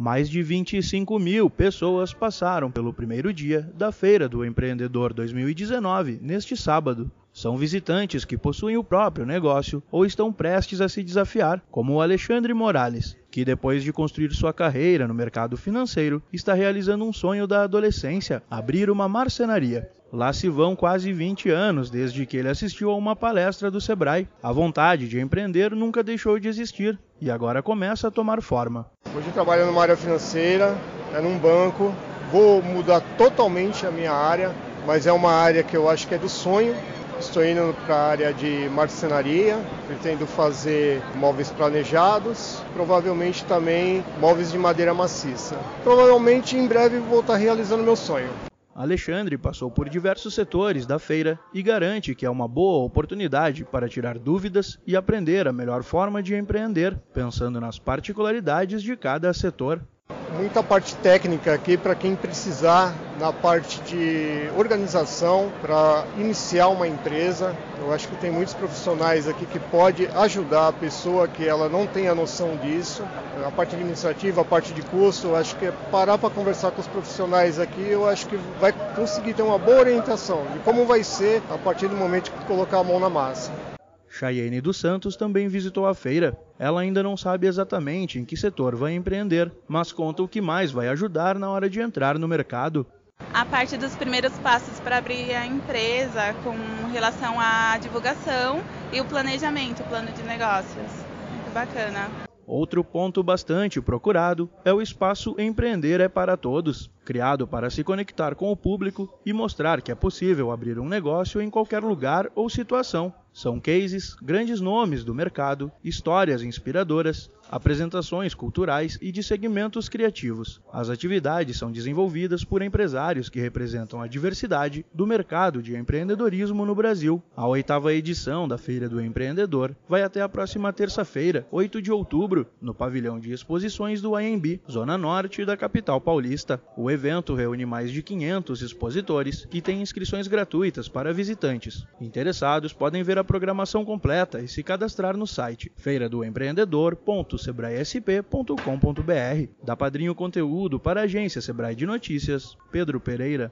Mais de 25 mil pessoas passaram pelo primeiro dia da Feira do Empreendedor 2019 neste sábado. São visitantes que possuem o próprio negócio ou estão prestes a se desafiar, como o Alexandre Morales, que depois de construir sua carreira no mercado financeiro, está realizando um sonho da adolescência, abrir uma marcenaria. Lá se vão quase 20 anos desde que ele assistiu a uma palestra do Sebrae. A vontade de empreender nunca deixou de existir e agora começa a tomar forma. Hoje eu trabalho numa área financeira, é num banco, vou mudar totalmente a minha área, mas é uma área que eu acho que é do sonho, Estou indo para a área de marcenaria, pretendo fazer móveis planejados, provavelmente também móveis de madeira maciça. Provavelmente em breve vou estar realizando meu sonho. Alexandre passou por diversos setores da feira e garante que é uma boa oportunidade para tirar dúvidas e aprender a melhor forma de empreender, pensando nas particularidades de cada setor muita parte técnica aqui para quem precisar na parte de organização para iniciar uma empresa. Eu acho que tem muitos profissionais aqui que pode ajudar a pessoa que ela não tem a noção disso. A parte administrativa, a parte de custo, eu acho que é parar para conversar com os profissionais aqui, eu acho que vai conseguir ter uma boa orientação de como vai ser a partir do momento que colocar a mão na massa. Chayenne dos Santos também visitou a feira. Ela ainda não sabe exatamente em que setor vai empreender, mas conta o que mais vai ajudar na hora de entrar no mercado. A parte dos primeiros passos para abrir a empresa com relação à divulgação e o planejamento, o plano de negócios. Muito bacana. Outro ponto bastante procurado é o espaço Empreender é para Todos, criado para se conectar com o público e mostrar que é possível abrir um negócio em qualquer lugar ou situação. São cases, grandes nomes do mercado, histórias inspiradoras, apresentações culturais e de segmentos criativos. As atividades são desenvolvidas por empresários que representam a diversidade do mercado de empreendedorismo no Brasil. A oitava edição da Feira do Empreendedor vai até a próxima terça-feira, 8 de outubro, no pavilhão de exposições do AMB, zona norte da capital paulista. O evento reúne mais de 500 expositores e tem inscrições gratuitas para visitantes. Interessados podem ver a programação completa e se cadastrar no site feiradoempreendedor.sebraesp.com.br. Da Padrinho Conteúdo para a agência Sebrae de Notícias, Pedro Pereira.